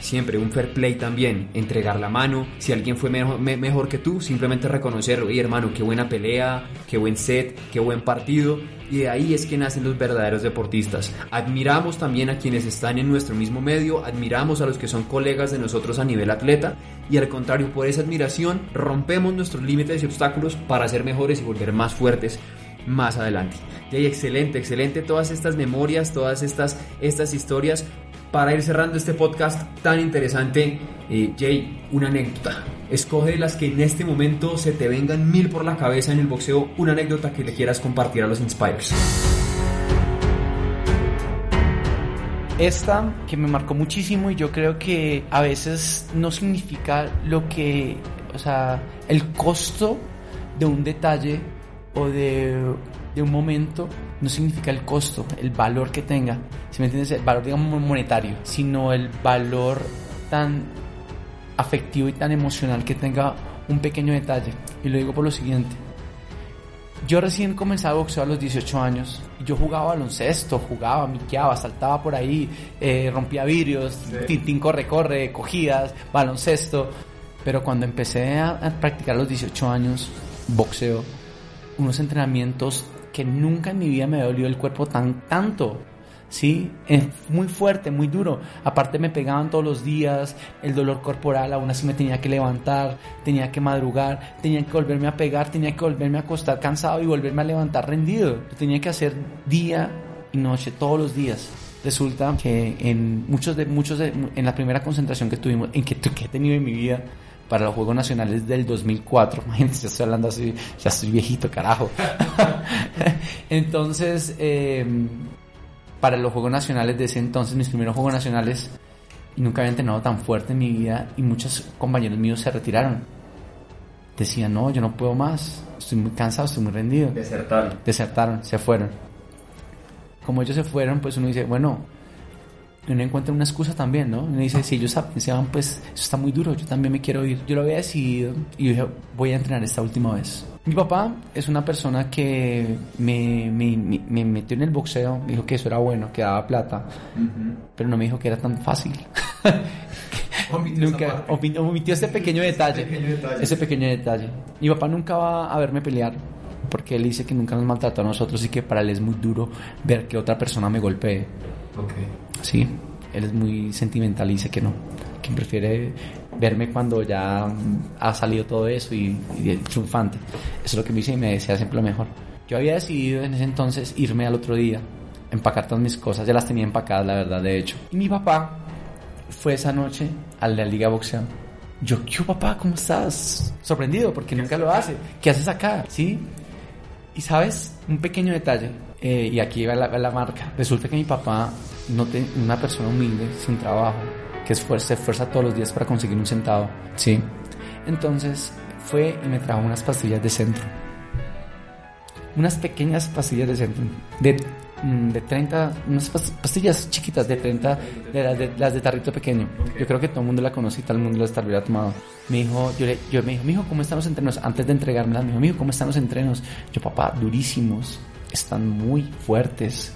siempre un fair play también, entregar la mano, si alguien fue mejor, que tú, simplemente reconocerlo, y hermano, qué buena pelea, qué buen set, qué buen partido, y de ahí es que nacen los verdaderos deportistas. Admiramos también a quienes están en nuestro mismo medio, admiramos a los que son colegas de nosotros a nivel atleta, y al contrario, por esa admiración rompemos nuestros límites y obstáculos para ser mejores y volver más fuertes más adelante. Y excelente, excelente todas estas memorias, todas estas, estas historias para ir cerrando este podcast tan interesante, eh, Jay, una anécdota. Escoge las que en este momento se te vengan mil por la cabeza en el boxeo, una anécdota que le quieras compartir a los Inspires. Esta que me marcó muchísimo y yo creo que a veces no significa lo que, o sea, el costo de un detalle o de de un momento no significa el costo, el valor que tenga, si me entiendes, el valor digamos monetario, sino el valor tan afectivo y tan emocional que tenga un pequeño detalle. Y lo digo por lo siguiente. Yo recién comenzaba a boxear a los 18 años. Yo jugaba baloncesto, jugaba, miqueaba, saltaba por ahí, eh, rompía vidrios, tintín corre, corre, cogidas, baloncesto. Pero cuando empecé a, a practicar a los 18 años boxeo, unos entrenamientos que nunca en mi vida me dolido el cuerpo tan tanto. ¿sí? Eh, muy fuerte, muy duro. Aparte me pegaban todos los días, el dolor corporal, aún así me tenía que levantar, tenía que madrugar, tenía que volverme a pegar, tenía que volverme a acostar cansado y volverme a levantar rendido. Lo tenía que hacer día y noche, todos los días. Resulta que en muchos de, muchos de, en la primera concentración que tuvimos, en que, que he tenido en mi vida, para los Juegos Nacionales del 2004. Imagínense, ya estoy hablando así, ya estoy viejito, carajo. entonces, em, para los Juegos Nacionales de ese entonces, mis primeros Juegos Nacionales, nunca había entrenado tan fuerte en mi vida y muchos compañeros míos se retiraron. Decían, no, yo no puedo más, estoy muy cansado, estoy muy rendido. Desertaron. Desertaron, se fueron. Como ellos se fueron, pues uno dice, bueno, uno encuentra una excusa también, ¿no? Uno dice, si ellos pensaban, pues eso está muy duro, yo también me quiero ir. Yo lo había decidido y dije, voy a entrenar esta última vez. Mi papá es una persona que me, me, me, metió en el boxeo, me dijo que eso era bueno, que daba plata, pero no me dijo que era tan fácil. nunca omitió ese pequeño detalle, ese pequeño detalle, ese pequeño detalle. Mi papá nunca va a verme pelear porque él dice que nunca nos maltrató a nosotros y que para él es muy duro ver que otra persona me golpee. Okay. Sí, él es muy sentimental y dice que no, que prefiere verme cuando ya ha salido todo eso y, y triunfante. Eso es lo que me dice y me desea siempre lo mejor. Yo había decidido en ese entonces irme al otro día, empacar todas mis cosas, ya las tenía empacadas, la verdad, de hecho. Y mi papá fue esa noche a la Liga Boxeo. Yo, ¿qué papá? ¿Cómo estás? Sorprendido, porque nunca lo hace. ¿Qué haces acá? ¿Sí? Y sabes, un pequeño detalle, eh, y aquí va la, la, marca. Resulta que mi papá, no te, una persona humilde, sin trabajo, que se esfuerza todos los días para conseguir un centavo, ¿sí? Entonces fue y me trajo unas pastillas de centro. Unas pequeñas pastillas de centro. De, mm, de 30, unas pastillas chiquitas de 30, de las de, las de tarrito pequeño. Yo creo que todo el mundo la conoce y todo el mundo las hubiera tomado. Me dijo, yo, le, yo me dijo, mijo, ¿cómo están los entrenos? Antes de entregármelas, me dijo, mijo, ¿cómo están los entrenos? Yo, papá, durísimos están muy fuertes.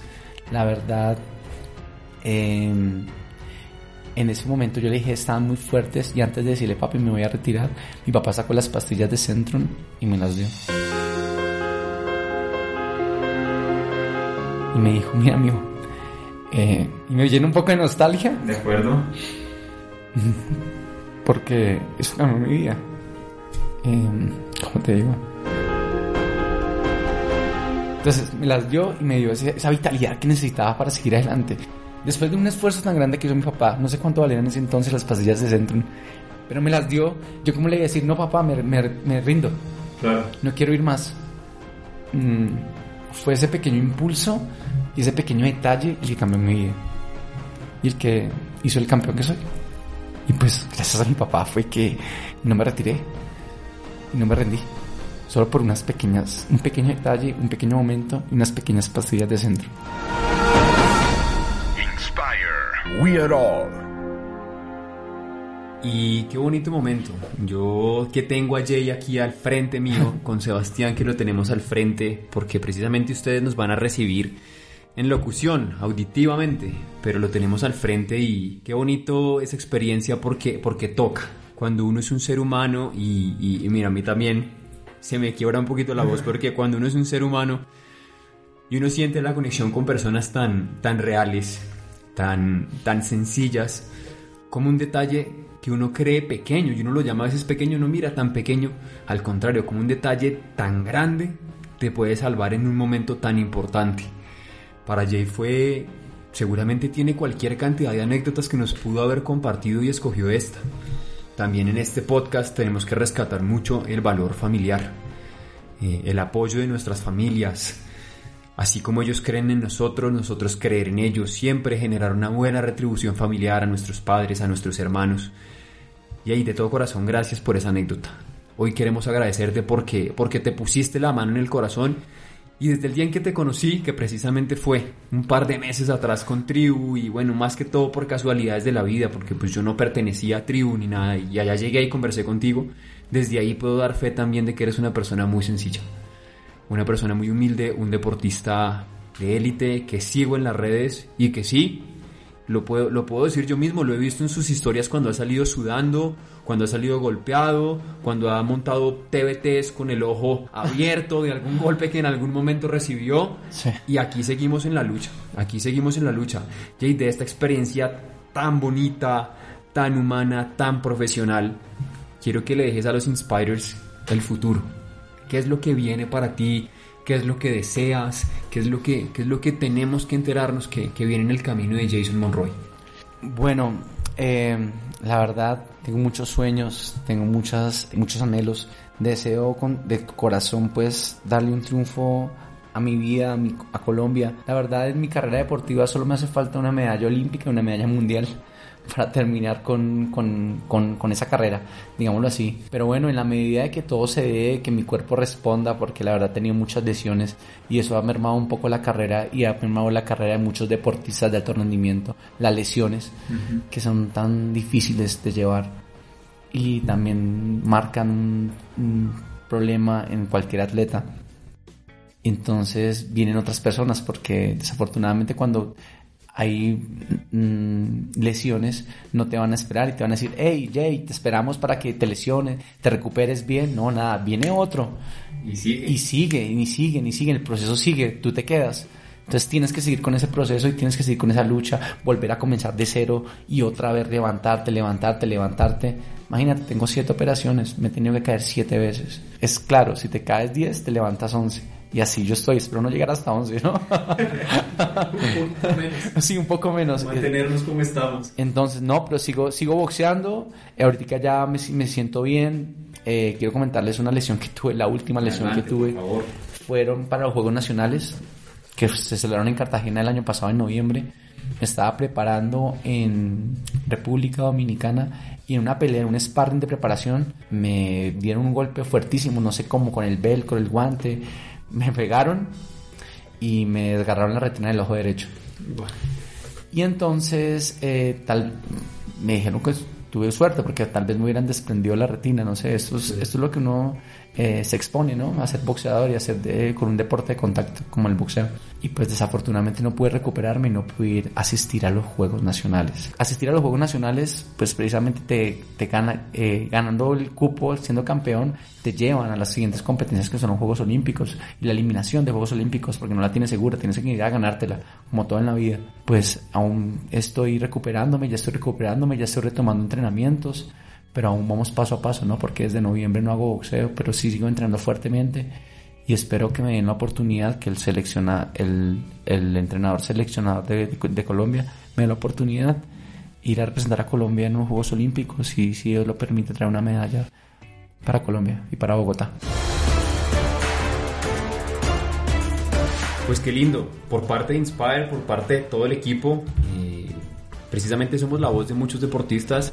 La verdad, eh, en ese momento yo le dije, estaban muy fuertes y antes de decirle, papi, me voy a retirar, mi papá sacó las pastillas de Centrum y me las dio. Y me dijo, mira, amigo, eh, y me llena un poco de nostalgia. De acuerdo. Porque eso cambió mi vida. Eh, ¿Cómo te digo? Entonces me las dio y me dio esa, vitalidad que necesitaba para seguir adelante. Después de un esfuerzo tan grande que hizo mi papá, no sé cuánto valían en ese entonces las pastillas de Centrum, pero me las dio. Yo, como le iba a decir, no, papá, me, me, rindo. Claro. No quiero ir más. Mm, fue ese pequeño impulso y ese pequeño detalle el que cambió mi vida. Y el que hizo el campeón que soy. Y pues, gracias a mi papá fue que no me retiré y no me rendí solo por unas pequeñas, un pequeño detalle, un pequeño momento y unas pequeñas pastillas de centro. Inspire. We are all. Y qué bonito momento. Yo que tengo a Jay aquí al frente mío, con Sebastián que lo tenemos al frente, porque precisamente ustedes nos van a recibir en locución, auditivamente, pero lo tenemos al frente y qué bonito esa experiencia porque, porque toca. Cuando uno es un ser humano y, y mira, a mí también se me quiebra un poquito la voz porque cuando uno es un ser humano y uno siente la conexión con personas tan, tan reales, tan, tan sencillas, como un detalle que uno cree pequeño y uno lo llama a veces pequeño, no mira tan pequeño, al contrario, como un detalle tan grande te puede salvar en un momento tan importante. Para Jay fue, seguramente tiene cualquier cantidad de anécdotas que nos pudo haber compartido y escogió esta. También en este podcast tenemos que rescatar mucho el valor familiar, eh, el apoyo de nuestras familias. Así como ellos creen en nosotros, nosotros creer en ellos, siempre generar una buena retribución familiar a nuestros padres, a nuestros hermanos. Y ahí de todo corazón, gracias por esa anécdota. Hoy queremos agradecerte porque, porque te pusiste la mano en el corazón y desde el día en que te conocí, que precisamente fue un par de meses atrás con Tribu, y bueno, más que todo por casualidades de la vida, porque pues yo no pertenecía a Tribu ni nada, y allá llegué y conversé contigo, desde ahí puedo dar fe también de que eres una persona muy sencilla, una persona muy humilde, un deportista de élite, que sigo en las redes y que sí, lo puedo, lo puedo decir yo mismo, lo he visto en sus historias cuando ha salido sudando, cuando ha salido golpeado, cuando ha montado TBTs con el ojo abierto de algún golpe que en algún momento recibió. Y aquí seguimos en la lucha, aquí seguimos en la lucha. Jay, de esta experiencia tan bonita, tan humana, tan profesional, quiero que le dejes a los Inspirers el futuro. ¿Qué es lo que viene para ti? ¿Qué es lo que deseas? ¿Qué es lo que, qué es lo que tenemos que enterarnos que, que viene en el camino de Jason Monroy? Bueno, eh, la verdad, tengo muchos sueños, tengo muchas, muchos anhelos. Deseo con, de corazón, pues, darle un triunfo a mi vida, a, a Colombia. La verdad, en mi carrera deportiva solo me hace falta una medalla olímpica y una medalla mundial para terminar con, con, con, con, esa carrera, digámoslo así. Pero bueno, en la medida de que todo se dé, que mi cuerpo responda, porque la verdad he tenido muchas lesiones y eso ha mermado un poco la carrera y ha mermado la carrera de muchos deportistas de alto rendimiento, las lesiones que son tan difíciles de llevar y también marcan un, un problema en cualquier atleta. Entonces vienen otras personas porque desafortunadamente cuando hay mm, lesiones, no te van a esperar y te van a decir, hey Jay, te esperamos para que te lesiones, te recuperes bien. No, nada, viene otro. Y sigue. Y sigue, y sigue, y sigue, el proceso sigue, tú te quedas. Entonces tienes que seguir con ese proceso y tienes que seguir con esa lucha, volver a comenzar de cero y otra vez levantarte, levantarte, levantarte. Imagínate, tengo siete operaciones, me he tenido que caer siete veces. Es claro, si te caes diez, te levantas once y así yo estoy, espero no llegar hasta 11, ¿no? un poco menos. Sí, un poco menos. Mantenernos como estamos. Entonces, no, pero sigo, sigo boxeando. Eh, ahorita ya me, me siento bien. Eh, quiero comentarles una lesión que tuve, la última lesión Adelante, que tuve. por favor. Fueron para los Juegos Nacionales que se celebraron en Cartagena el año pasado, en noviembre. Me estaba preparando en República Dominicana y en una pelea, en un sparring de preparación, me dieron un golpe fuertísimo, no sé cómo, con el velcro, el guante me pegaron y me desgarraron la retina del ojo derecho. Bueno. Y entonces, eh, tal, me dijeron que tuve suerte porque tal vez me hubieran desprendido la retina, no sé, esto es, Sí. esto es lo que uno eh, se expone, ¿no? A ser boxeador y a ser de- con un deporte de contacto como el boxeo. Y pues desafortunadamente no pude recuperarme y no pude ir asistir a los Juegos Nacionales. Asistir a los Juegos Nacionales, pues precisamente te, te gana, eh, ganando el cupo, siendo campeón, te llevan a las siguientes competencias que son los Juegos Olímpicos y la eliminación de Juegos Olímpicos porque no la tienes segura, tienes que ir a ganártela, como todo en la vida. Pues aún estoy recuperándome, ya estoy recuperándome, ya estoy retomando entrenamientos, pero aún vamos paso a paso, ¿no? Porque desde noviembre no hago boxeo, pero sí sigo entrenando fuertemente y espero que me den la oportunidad que el selecciona el, el entrenador seleccionador de, de Colombia me dé la oportunidad ir a representar a Colombia en los Juegos Olímpicos y si Dios lo permite traer una medalla para Colombia y para Bogotá. Pues qué lindo, por parte de Inspire, por parte de todo el equipo, eh, precisamente somos la voz de muchos deportistas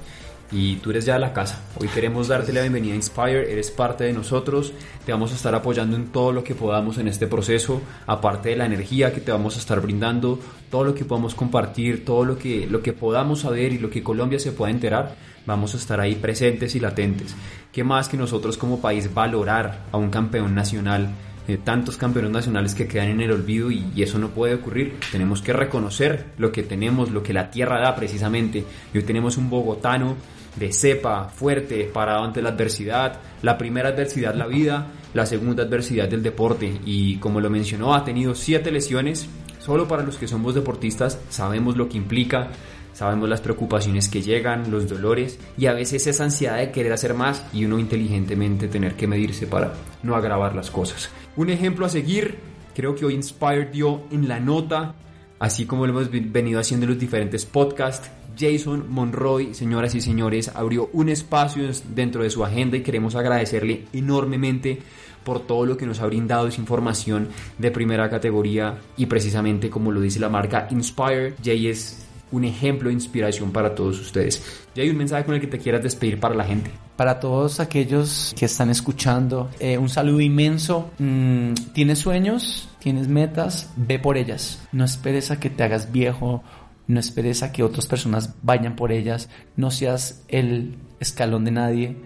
y tú eres ya de la casa. Hoy queremos darte la bienvenida a Inspire, eres parte de nosotros, te vamos a estar apoyando en todo lo que podamos en este proceso, aparte de la energía que te vamos a estar brindando, todo lo que podamos compartir, todo lo que, lo que podamos saber y lo que Colombia se pueda enterar, vamos a estar ahí presentes y latentes. ¿Qué más que nosotros como país valorar a un campeón nacional? eh, tantos campeones nacionales que quedan en el olvido y, y eso no puede ocurrir. Tenemos que reconocer lo que tenemos, lo que la tierra da precisamente. Y hoy tenemos un bogotano de cepa, fuerte, parado ante la adversidad. La primera adversidad la vida, la segunda adversidad del deporte. Y como lo mencionó, ha tenido siete lesiones. Solo para los que somos deportistas sabemos lo que implica, sabemos las preocupaciones que llegan, los dolores y a veces esa ansiedad de querer hacer más y uno inteligentemente tener que medirse para no agravar las cosas. Un ejemplo a seguir, creo que hoy Inspired dio en la nota, así como lo hemos venido haciendo en los diferentes podcasts. Jason Monroy, señoras y señores, abrió un espacio dentro de su agenda y queremos agradecerle enormemente por todo lo que nos ha brindado esa información de primera categoría y precisamente como lo dice la marca Inspire, Jay es un ejemplo de inspiración para todos ustedes. Jay, un mensaje con el que te quieras despedir para la gente. Para todos aquellos que están escuchando, eh, un saludo inmenso. Mm, ¿Tienes sueños? ¿Tienes metas? Ve por ellas. No esperes a que te hagas viejo. No esperes a que otras personas vayan por ellas. No seas el escalón de nadie.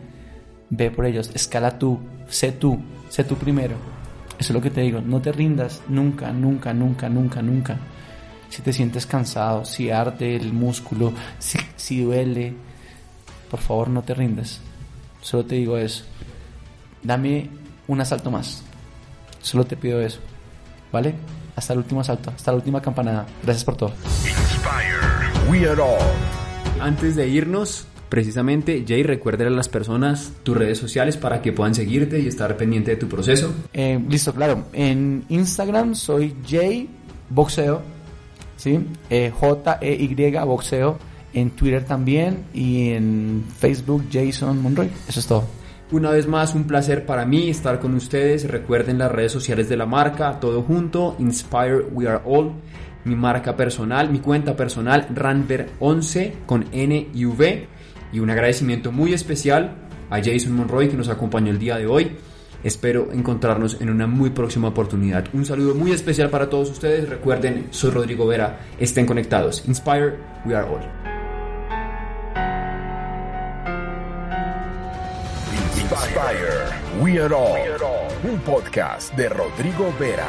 Ve por ellos. Escala tú. Sé tú. Sé tú primero. Eso es lo que te digo. No te rindas. Nunca, nunca, nunca, nunca, nunca. si te sientes cansado, si arde el músculo, si, si duele, por favor no te rindas. Solo te digo eso. Dame un asalto más. Solo te pido eso. ¿Vale? Hasta el último asalto, hasta la última campanada. Gracias por todo. Inspire. We are all. Antes de irnos, precisamente, Jay, recuérdale a las personas tus redes sociales para que puedan seguirte y estar pendiente de tu proceso. Eh, listo, claro. En Instagram soy Jay Boxeo, ¿sí? Eh, J-E-Y Boxeo. En Twitter también y en Facebook Jason Monroy. Eso es todo. Una vez más, un placer para mí estar con ustedes. Recuerden las redes sociales de la marca, todo junto, Inspire We Are All, mi marca personal, mi cuenta personal, Ranver11 con N y V. Y un agradecimiento muy especial a Jason Monroy que nos acompañó el día de hoy. Espero encontrarnos en una muy próxima oportunidad. Un saludo muy especial para todos ustedes. Recuerden, soy Rodrigo Vera. Estén conectados. Inspire, we are all. Inspire, we are all. Un podcast de Rodrigo Vera.